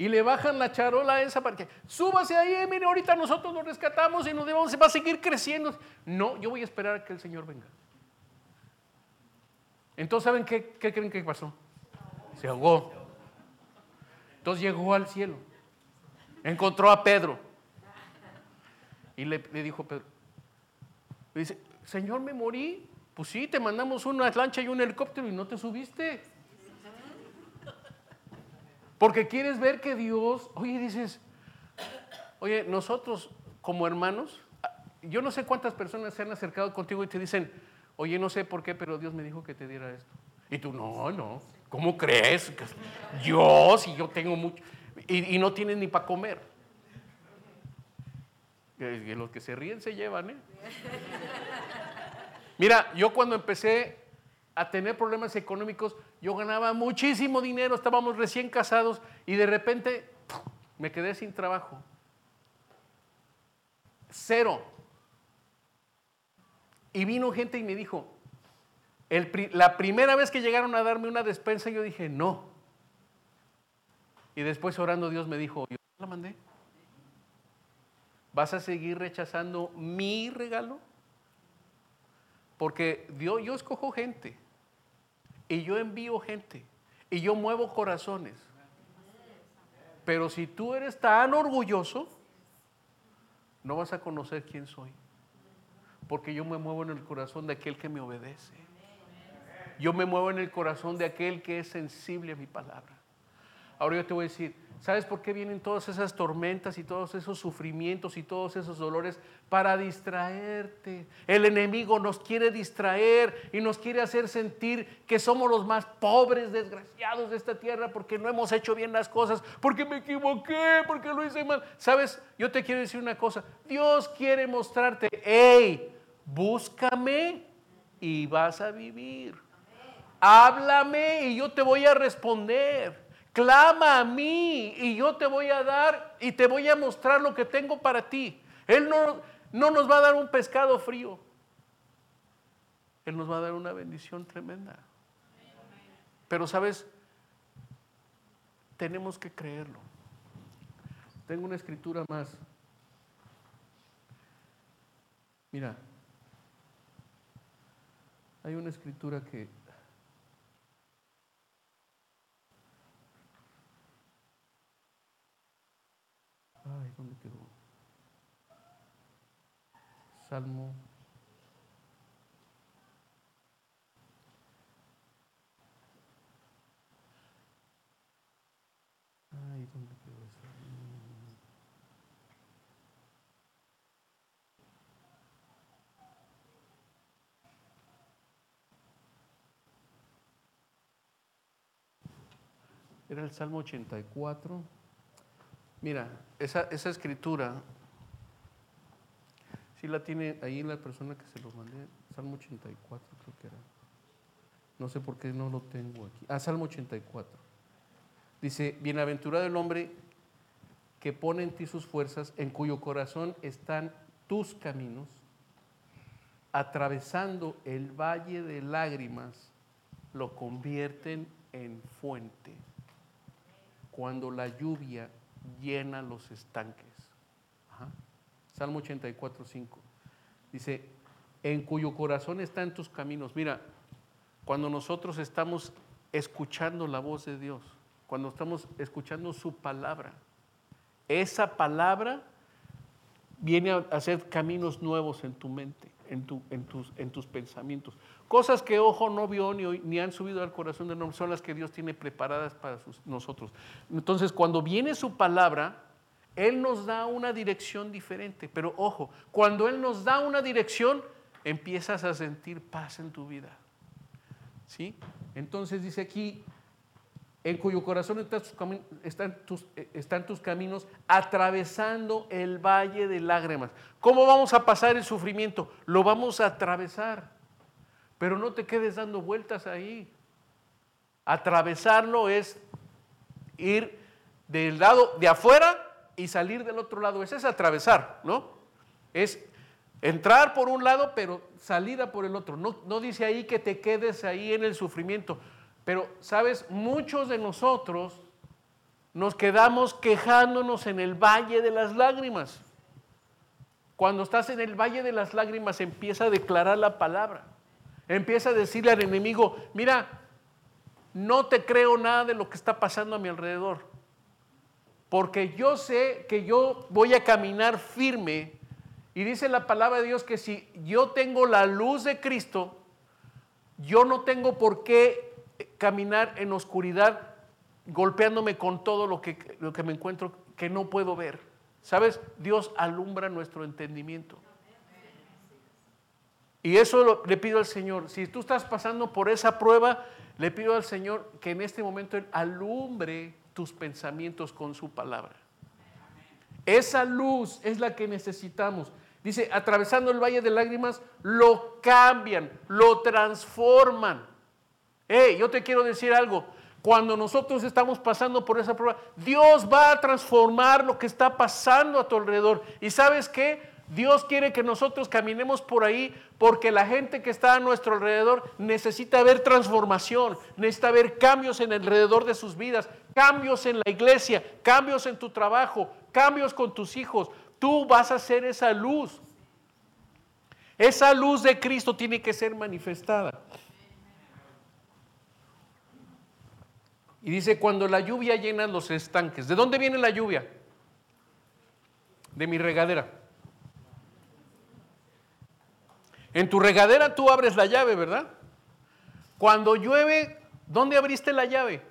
Y le bajan la charola esa parte. Súbase ahí, mire, ahorita nosotros lo rescatamos y nos vamos, va a seguir creciendo. No, yo voy a esperar a que el Señor venga. Entonces, ¿saben qué, creen que pasó? Se ahogó. Entonces llegó al cielo, encontró a Pedro y le, dijo Pedro, dice, Señor, me morí. Pues sí, te mandamos una lancha y un helicóptero y no te subiste. Porque quieres ver que Dios, oye, dices, oye, nosotros como hermanos, yo no sé cuántas personas se han acercado contigo y te dicen, oye, no sé por qué, pero Dios me dijo que te diera esto. Y tú, no, no. ¿Cómo crees? Yo, si yo tengo mucho. Y, no tienen ni para comer. Y los que se ríen se llevan, ¿eh? Mira, yo cuando empecé a tener problemas económicos, yo ganaba muchísimo dinero, estábamos recién casados y de repente me quedé sin trabajo. Cero. Y vino gente y me dijo, la primera vez que llegaron a darme una despensa, yo dije, no. Y después orando Dios me dijo, yo la mandé. ¿Vas a seguir rechazando mi regalo? Porque Dios, yo escojo gente. Y yo envío gente. Y yo muevo corazones. Pero si tú eres tan orgulloso, no vas a conocer quién soy. Porque yo me muevo en el corazón de aquel que me obedece. Yo me muevo en el corazón de aquel que es sensible a mi palabra. Ahora yo te voy a decir, ¿sabes por qué vienen todas esas tormentas y todos esos sufrimientos y todos esos dolores? Para distraerte. El enemigo nos quiere distraer y nos quiere hacer sentir que somos los más pobres, desgraciados de esta tierra porque no hemos hecho bien las cosas, porque me equivoqué, porque lo hice mal. ¿Sabes? Yo te quiero decir una cosa. Dios quiere mostrarte, hey, búscame y vas a vivir. Háblame y yo te voy a responder. Clama a mí y yo te voy a dar y te voy a mostrar lo que tengo para ti. Él no, no nos va a dar un pescado frío. Él nos va a dar una bendición tremenda. Pero sabes, tenemos que creerlo. Tengo una escritura más. Mira, hay una escritura que Ay, ¿dónde quedó? Salmo. Ay, ¿dónde quedó? Era el Salmo 84. Mira, esa, escritura, si la tiene ahí la persona que se lo mandé, Salmo 84 creo que era. No sé por qué no lo tengo aquí. Ah, Salmo 84. Dice, bienaventurado el hombre que pone en ti sus fuerzas, en cuyo corazón están tus caminos, atravesando el valle de lágrimas, lo convierten en fuente. cuando la lluvia llena los estanques. Salmo 84, 5. Dice, en cuyo corazón están tus caminos. Mira, cuando nosotros estamos escuchando la voz de Dios, cuando estamos escuchando su palabra, esa palabra viene a hacer caminos nuevos en tu mente, en, tus, en tus, pensamientos. Cosas que ojo no vio ni, ni han subido al corazón de hombre son las que Dios tiene preparadas para nosotros. Entonces, cuando viene su palabra, Él nos da una dirección diferente. Pero ojo, cuando Él nos da una dirección, empiezas a sentir paz en tu vida. ¿Sí? Entonces dice aquí, en cuyo corazón están tus, eh, están tus, caminos, atravesando el valle de lágrimas. ¿Cómo vamos a pasar el sufrimiento? Lo vamos a atravesar, pero no te quedes dando vueltas ahí. Atravesarlo es ir del lado de afuera y salir del otro lado. Ese es atravesar, ¿no? Es entrar por un lado, pero salida por el otro. No, no dice ahí que te quedes ahí en el sufrimiento. Pero, ¿sabes? Muchos de nosotros nos quedamos quejándonos en el valle de las lágrimas. Cuando estás en el valle de las lágrimas empieza a declarar la palabra. Empieza a decirle al enemigo, mira, no te creo nada de lo que está pasando a mi alrededor. Porque yo sé que yo voy a caminar firme. Y dice la palabra de Dios que si yo tengo la luz de Cristo, yo no tengo por qué caminar en oscuridad golpeándome con todo lo que, lo que me encuentro que no puedo ver. ¿Sabes? Dios alumbra nuestro entendimiento. Y eso le pido al Señor. Si tú estás pasando por esa prueba, le pido al Señor que en este momento Él alumbre tus pensamientos con su palabra. Esa luz es la que necesitamos. Dice, atravesando el valle de lágrimas, lo cambian, lo transforman. Hey, yo te quiero decir algo. Cuando nosotros estamos pasando por esa prueba, Dios va a transformar lo que está pasando a tu alrededor. ¿Y sabes qué? Dios quiere que nosotros caminemos por ahí porque la gente que está a nuestro alrededor necesita ver transformación, necesita ver cambios en el alrededor de sus vidas, cambios en la iglesia, cambios en tu trabajo, cambios con tus hijos. Tú vas a ser esa luz. Esa luz de Cristo tiene que ser manifestada. Y dice, cuando la lluvia llena los estanques. ¿De dónde viene la lluvia? De mi regadera. En tu regadera tú abres la llave, ¿verdad? Cuando llueve, ¿dónde abriste la llave?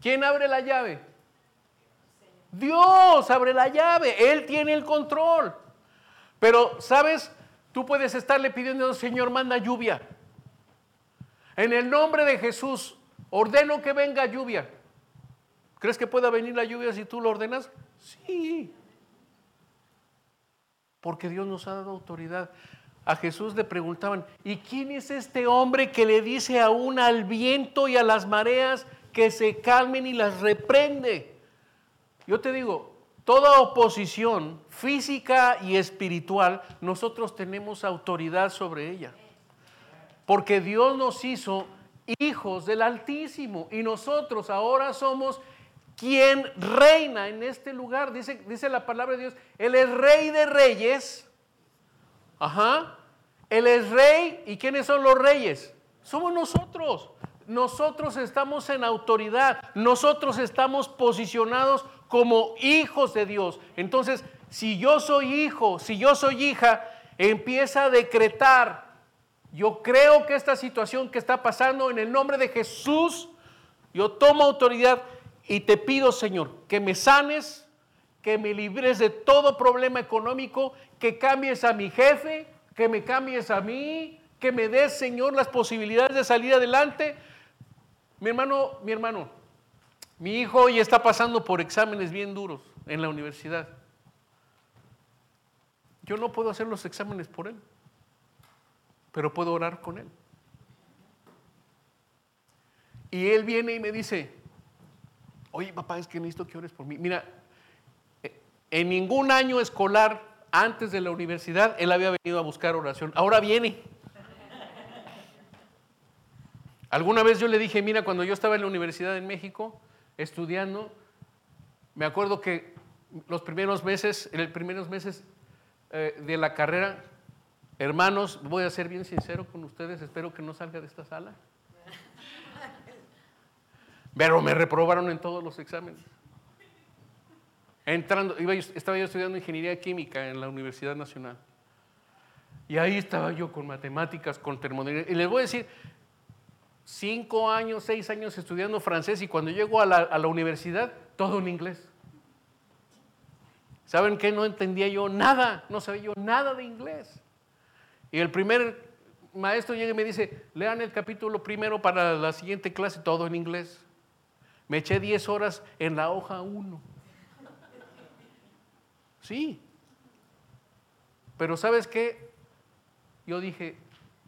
¿Quién abre la llave? Dios abre la llave, Él tiene el control. Pero, ¿sabes? Tú puedes estarle pidiendo, Señor, manda lluvia. En el nombre de Jesús, Ordeno que venga lluvia. ¿Crees que pueda venir la lluvia si tú lo ordenas? Sí. Porque Dios nos ha dado autoridad. A Jesús le preguntaban, ¿y quién es este hombre que le dice aún al viento y a las mareas que se calmen y las reprende? Yo te digo, toda oposición física y espiritual, nosotros tenemos autoridad sobre ella. Porque Dios nos hizo hijos del Altísimo. Y nosotros ahora somos quien reina en este lugar. Dice, dice la palabra de Dios, Él es rey de reyes. Ajá. Él es rey. ¿Y quiénes son los reyes? Somos nosotros. Nosotros estamos en autoridad. Nosotros estamos posicionados como hijos de Dios. Entonces, si yo soy hijo, si yo soy hija, empieza a decretar yo creo que esta situación que está pasando en el nombre de Jesús, yo tomo autoridad y te pido, Señor, que me sanes, que me libres de todo problema económico, que cambies a mi jefe, que me cambies a mí, que me des, Señor, las posibilidades de salir adelante. Mi hermano, mi hermano, mi hijo hoy está pasando por exámenes bien duros en la universidad. Yo no puedo hacer los exámenes por él pero puedo orar con él. Y él viene y me dice, oye papá, es que necesito que ores por mí. Mira, eh, en ningún año escolar antes de la universidad él había venido a buscar oración. Ahora viene. Alguna vez yo le dije, mira, cuando yo estaba en la universidad en México, estudiando. Me acuerdo que los primeros meses, en los primeros meses eh, de la carrera, hermanos, voy a ser bien sincero con ustedes, espero que no salga de esta sala. Pero me reprobaron en todos los exámenes. Entrando, estaba yo estudiando ingeniería química en la Universidad Nacional. Y ahí estaba yo con matemáticas, con termodinámica. Y les voy a decir, cinco años, seis años estudiando francés y cuando llego a la, a la universidad, todo en inglés. ¿Saben qué? No entendía yo nada, no sabía yo nada de inglés. Y el primer maestro llega y me dice, lean el capítulo primero para la siguiente clase, todo en inglés. Me eché 10 horas en la hoja 1. Sí. Pero ¿sabes qué? Yo dije,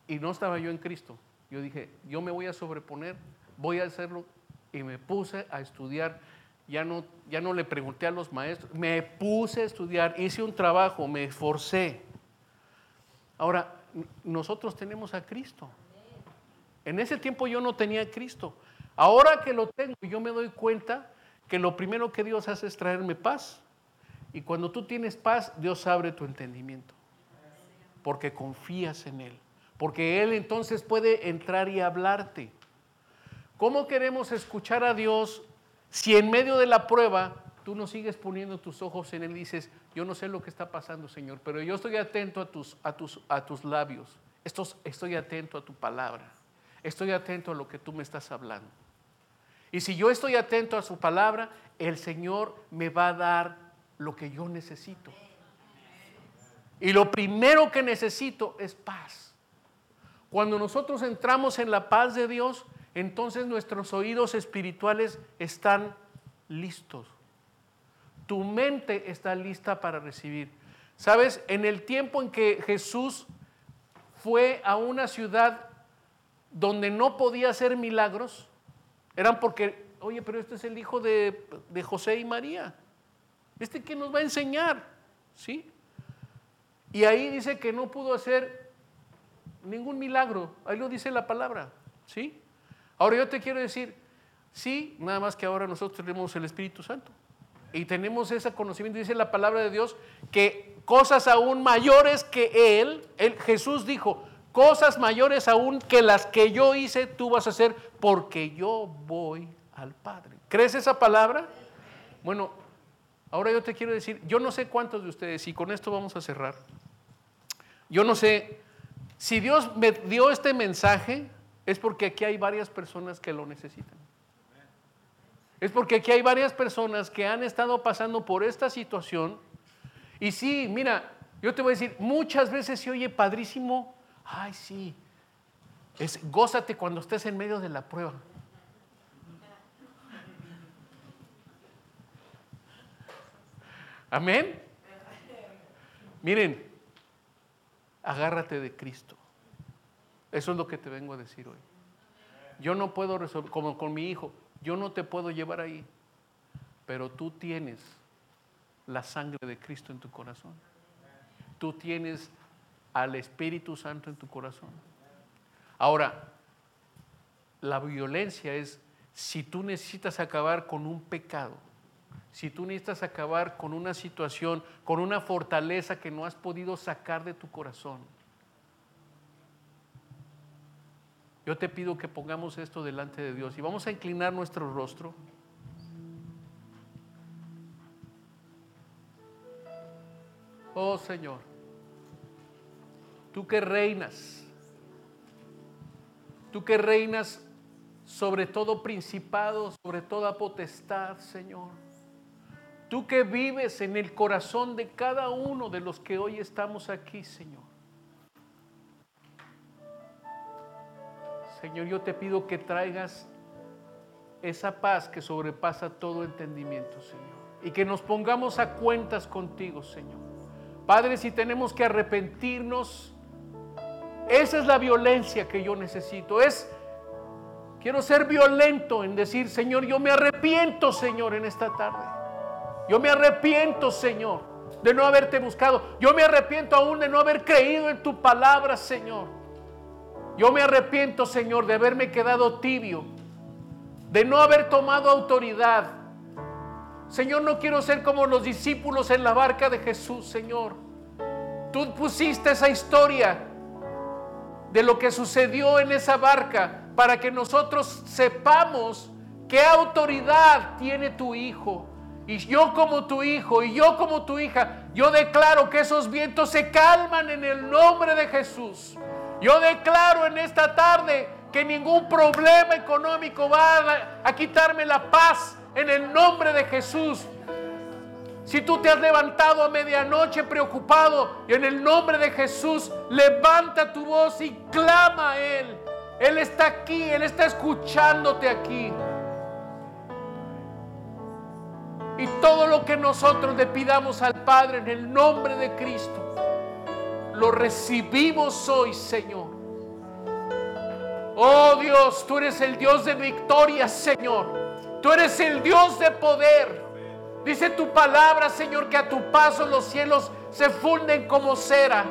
y no estaba yo en Cristo, yo dije, yo me voy a sobreponer, voy a hacerlo, y me puse a estudiar. Ya no, ya no le pregunté a los maestros, me puse a estudiar, hice un trabajo, me esforcé. Ahora, nosotros tenemos a Cristo. En ese tiempo yo no tenía a Cristo. Ahora que lo tengo, yo me doy cuenta que lo primero que Dios hace es traerme paz. Y cuando tú tienes paz, Dios abre tu entendimiento. Porque confías en Él. Porque Él entonces puede entrar y hablarte. ¿Cómo queremos escuchar a Dios si en medio de la prueba tú no sigues poniendo tus ojos en Él y dices, yo no sé lo que está pasando, Señor, pero yo estoy atento a tus, a tus, a tus labios. estoy atento a tu palabra. Estoy atento a lo que tú me estás hablando. Y si yo estoy atento a su palabra, el Señor me va a dar lo que yo necesito. Y lo primero que necesito es paz. Cuando nosotros entramos en la paz de Dios, entonces nuestros oídos espirituales están listos. Tu mente está lista para recibir. Sabes, en el tiempo en que Jesús fue a una ciudad donde no podía hacer milagros, eran porque, oye, pero este es el hijo de, de José y María. ¿Este que nos va a enseñar? ¿Sí? Y ahí dice que no pudo hacer ningún milagro. Ahí lo dice la palabra. ¿Sí? Ahora yo te quiero decir, sí, nada más que ahora nosotros tenemos el Espíritu Santo. Y tenemos ese conocimiento, dice la palabra de Dios, que cosas aún mayores que Él, Jesús dijo, cosas mayores aún que las que yo hice, tú vas a hacer porque yo voy al Padre. ¿Crees esa palabra? Bueno, Ahora yo te quiero decir, yo no sé cuántos de ustedes, y con esto vamos a cerrar, yo no sé, si Dios me dio este mensaje, es porque aquí hay varias personas que lo necesitan. Es porque aquí hay varias personas que han estado pasando por esta situación. Y sí, mira, yo te voy a decir, muchas veces se oye padrísimo, ay sí, es gózate cuando estés en medio de la prueba. Amén. Miren, agárrate de Cristo. Eso es lo que te vengo a decir hoy. Yo no puedo resolver, como con mi hijo, yo no te puedo llevar ahí, pero tú tienes la sangre de Cristo en tu corazón. Tú tienes al Espíritu Santo en tu corazón. Ahora, la violencia es si tú necesitas acabar con un pecado, si tú necesitas acabar con una situación, con una fortaleza que no has podido sacar de tu corazón, yo te pido que pongamos esto delante de Dios y vamos a inclinar nuestro rostro. Oh Señor, tú que reinas, tú que reinas sobre todo principado, sobre toda potestad, Señor. Tú que vives en el corazón de cada uno de los que hoy estamos aquí, Señor. Señor, yo te pido que traigas esa paz que sobrepasa todo entendimiento, Señor. Y que nos pongamos a cuentas contigo, Señor. Padre, si tenemos que arrepentirnos, esa es la violencia que yo necesito. Es, quiero ser violento en decir, Señor, yo me arrepiento, Señor, en esta tarde. Yo me arrepiento, Señor, de no haberte buscado. Yo me arrepiento aún de no haber creído en tu palabra, Señor. Yo me arrepiento, Señor, de haberme quedado tibio. de no haber tomado autoridad. Señor, no quiero ser como los discípulos en la barca de Jesús, Señor. Tú pusiste esa historia de lo que sucedió en esa barca para que nosotros sepamos qué autoridad tiene tu hijo. Y yo como tu hijo y yo como tu hija, yo declaro que esos vientos se calman en el nombre de Jesús. Yo declaro en esta tarde que ningún problema económico va a, quitarme la paz en el nombre de Jesús. Si tú te has levantado a medianoche preocupado, en el nombre de Jesús, levanta tu voz y clama a Él. Él está aquí, Él está escuchándote aquí. Y todo lo que nosotros le pidamos al Padre en el nombre de Cristo, lo recibimos hoy, Señor. Oh Dios, tú eres el Dios de victoria, Señor. Tú eres el Dios de poder. Dice tu palabra, Señor, que a tu paso los cielos se funden como cera.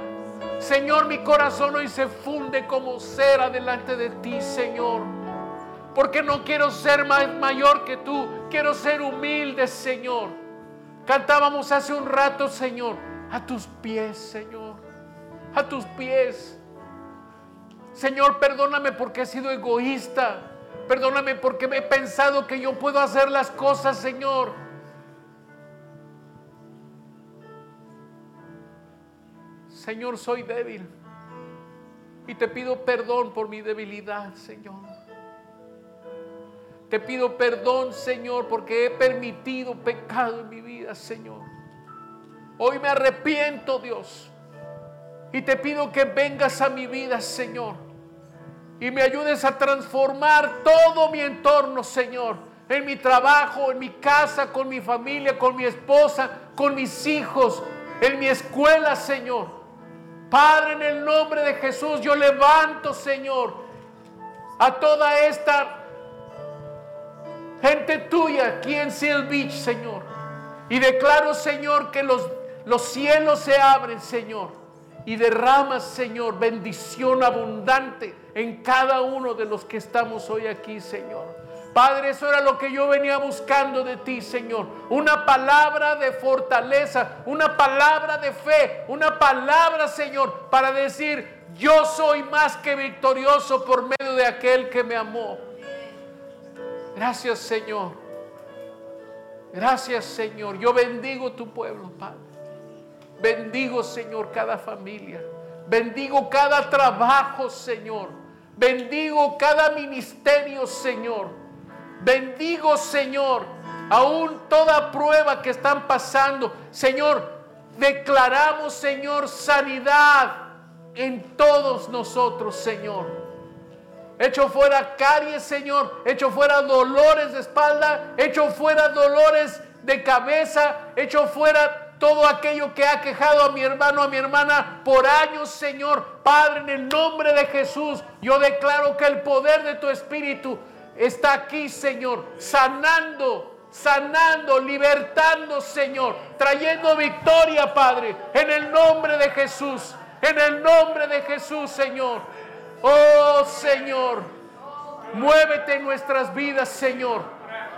Señor, mi corazón hoy se funde como cera delante de ti, Señor. Porque no quiero ser mayor que tú, quiero ser humilde, Señor. Cantábamos hace un rato, Señor, a tus pies, Señor. A tus pies. Señor, perdóname porque he sido egoísta. Perdóname porque he pensado que yo puedo hacer las cosas, Señor. Señor, soy débil. Y te pido perdón por mi debilidad, Señor. Te pido perdón, Señor, porque he permitido pecado en mi vida, Señor. Hoy me arrepiento, Dios. Y te pido que vengas a mi vida, Señor y me ayudes a transformar todo mi entorno, Señor. En mi trabajo, en mi casa, con mi familia, con mi esposa, con mis hijos, en mi escuela, Señor. Padre, en el nombre de Jesús, yo levanto, Señor, a toda esta gente tuya aquí en Seal Beach, Señor. Y declaro, Señor, que los, los cielos se abren, Señor. Y derramas, Señor, bendición abundante en cada uno de los que estamos hoy aquí, Señor. Padre, eso era lo que yo venía buscando de ti, Señor. Una palabra de fortaleza, una palabra de fe, una palabra, Señor, para decir, yo soy más que victorioso por medio de aquel que me amó. Gracias, Señor. Gracias, Señor. Yo bendigo tu pueblo, Padre. Bendigo, Señor, cada familia. Bendigo cada trabajo, Señor. Bendigo cada ministerio, Señor. Bendigo, Señor, aún toda prueba que están pasando. Señor, declaramos, Señor, sanidad en todos nosotros, Señor. Hecho fuera caries, Señor. Hecho fuera dolores de espalda. Hecho fuera dolores de cabeza. Hecho fuera todo aquello que ha quejado a mi hermano, a mi hermana por años, Señor. Padre, en el nombre de Jesús, yo declaro que el poder de tu Espíritu está aquí, Señor, sanando, sanando, libertando, Señor, trayendo victoria, Padre, en el nombre de Jesús, en el nombre de Jesús, Señor. Oh, Señor, muévete en nuestras vidas, Señor,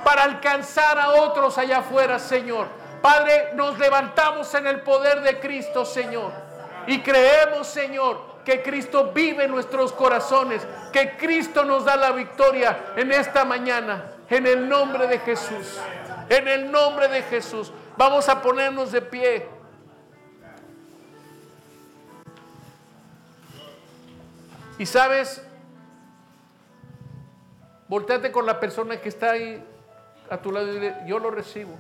para alcanzar a otros allá afuera, Señor Padre, nos levantamos en el poder de Cristo, Señor. Y creemos, Señor, que Cristo vive en nuestros corazones, que Cristo nos da la victoria en esta mañana, en el nombre de Jesús. En el nombre de Jesús. Vamos a ponernos de pie. Y sabes, volteate con la persona que está ahí a tu lado y dile, yo lo recibo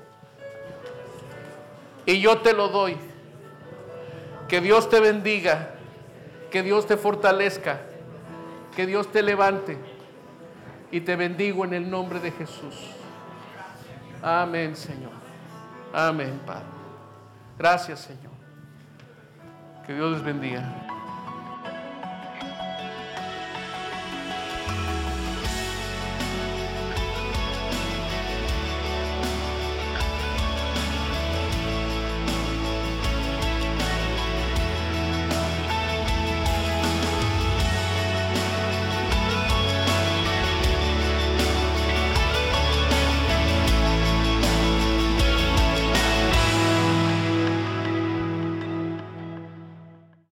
y yo te lo doy. Que Dios te bendiga, que Dios te fortalezca, que Dios te levante y te bendigo en el nombre de Jesús. Amén, Señor. Amén, Padre. Gracias, Señor. Que Dios les bendiga.